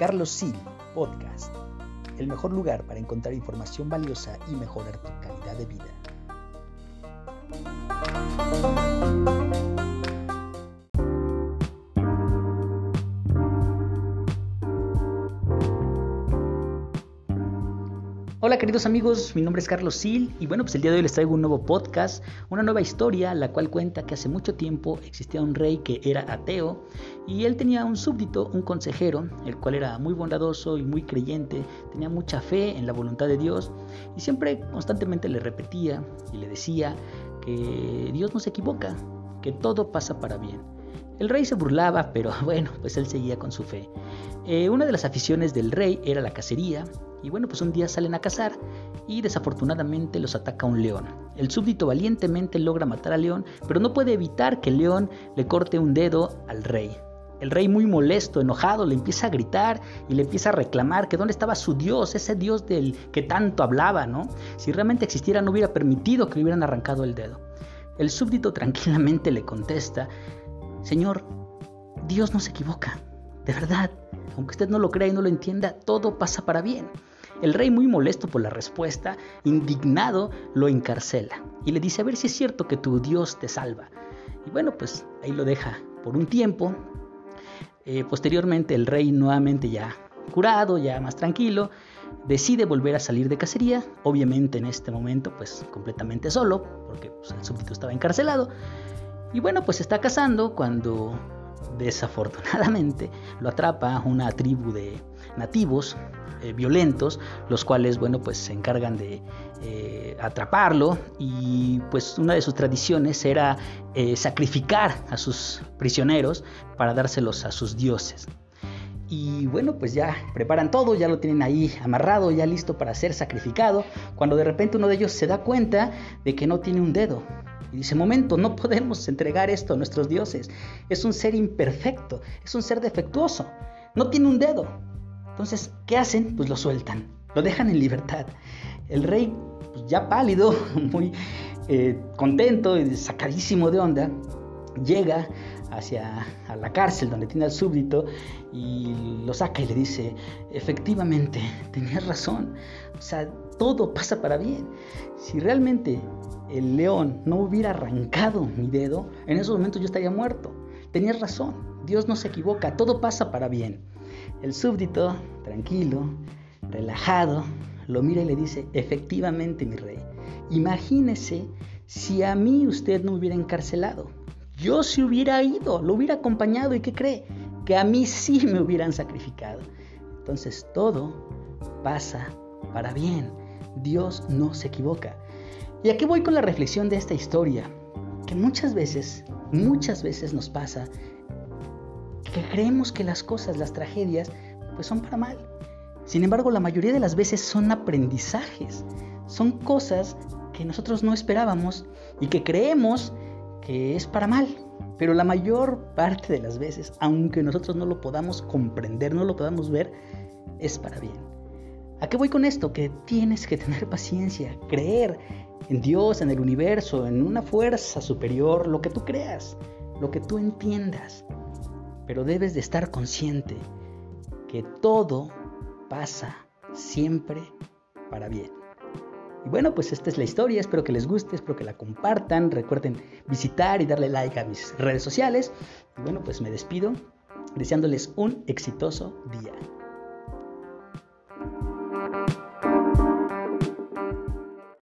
Carlos Sil Podcast, el mejor lugar para encontrar información valiosa y mejorar tu calidad de vida. Hola queridos amigos, mi nombre es Carlos Sil y bueno, pues el día de hoy les traigo un nuevo podcast, una nueva historia, la cual cuenta que hace mucho tiempo existía un rey que era ateo y él tenía un súbdito, un consejero, el cual era muy bondadoso y muy creyente, tenía mucha fe en la voluntad de Dios y siempre constantemente le repetía y le decía que Dios no se equivoca, que todo pasa para bien. El rey se burlaba, pero bueno, pues él seguía con su fe. Eh, una de las aficiones del rey era la cacería y bueno, pues un día salen a cazar y desafortunadamente los ataca un león. El súbdito valientemente logra matar al león, pero no puede evitar que el león le corte un dedo al rey. El rey muy molesto, enojado, le empieza a gritar y le empieza a reclamar que dónde estaba su Dios, ese Dios del que tanto hablaba, ¿no? Si realmente existiera no hubiera permitido que le hubieran arrancado el dedo. El súbdito tranquilamente le contesta, Señor, Dios no se equivoca, de verdad, aunque usted no lo crea y no lo entienda, todo pasa para bien. El rey, muy molesto por la respuesta, indignado, lo encarcela y le dice a ver si es cierto que tu Dios te salva. Y bueno, pues ahí lo deja por un tiempo. Eh, posteriormente el rey nuevamente ya curado, ya más tranquilo, decide volver a salir de cacería, obviamente en este momento pues completamente solo, porque pues, el súbdito estaba encarcelado. Y bueno, pues está cazando cuando desafortunadamente lo atrapa una tribu de nativos eh, violentos, los cuales, bueno, pues se encargan de eh, atraparlo y pues una de sus tradiciones era eh, sacrificar a sus prisioneros para dárselos a sus dioses. Y bueno, pues ya preparan todo, ya lo tienen ahí amarrado, ya listo para ser sacrificado, cuando de repente uno de ellos se da cuenta de que no tiene un dedo. Y dice, momento, no podemos entregar esto a nuestros dioses. Es un ser imperfecto, es un ser defectuoso, no tiene un dedo. Entonces, ¿qué hacen? Pues lo sueltan, lo dejan en libertad. El rey, pues ya pálido, muy eh, contento y sacadísimo de onda, llega hacia a la cárcel donde tiene al súbdito y lo saca y le dice, efectivamente, tenías razón, o sea, todo pasa para bien. Si realmente el león no hubiera arrancado mi dedo, en esos momentos yo estaría muerto. Tenías razón, Dios no se equivoca, todo pasa para bien. El súbdito, tranquilo, relajado, lo mira y le dice, efectivamente mi rey, imagínese si a mí usted no hubiera encarcelado. Yo si hubiera ido, lo hubiera acompañado y ¿qué cree? Que a mí sí me hubieran sacrificado. Entonces todo pasa para bien. Dios no se equivoca. Y aquí voy con la reflexión de esta historia, que muchas veces, muchas veces nos pasa que creemos que las cosas, las tragedias, pues son para mal. Sin embargo, la mayoría de las veces son aprendizajes, son cosas que nosotros no esperábamos y que creemos es para mal. Pero la mayor parte de las veces, aunque nosotros no lo podamos comprender, no lo podamos ver, es para bien. ¿A qué voy con esto? Que tienes que tener paciencia, creer en Dios, en el universo, en una fuerza superior, lo que tú creas, lo que tú entiendas pero debes de estar consciente que todo pasa siempre para bien. Y bueno, pues esta es la historia, espero que les guste, espero que la compartan, recuerden visitar y darle like a mis redes sociales. Y bueno, pues me despido deseándoles un exitoso día.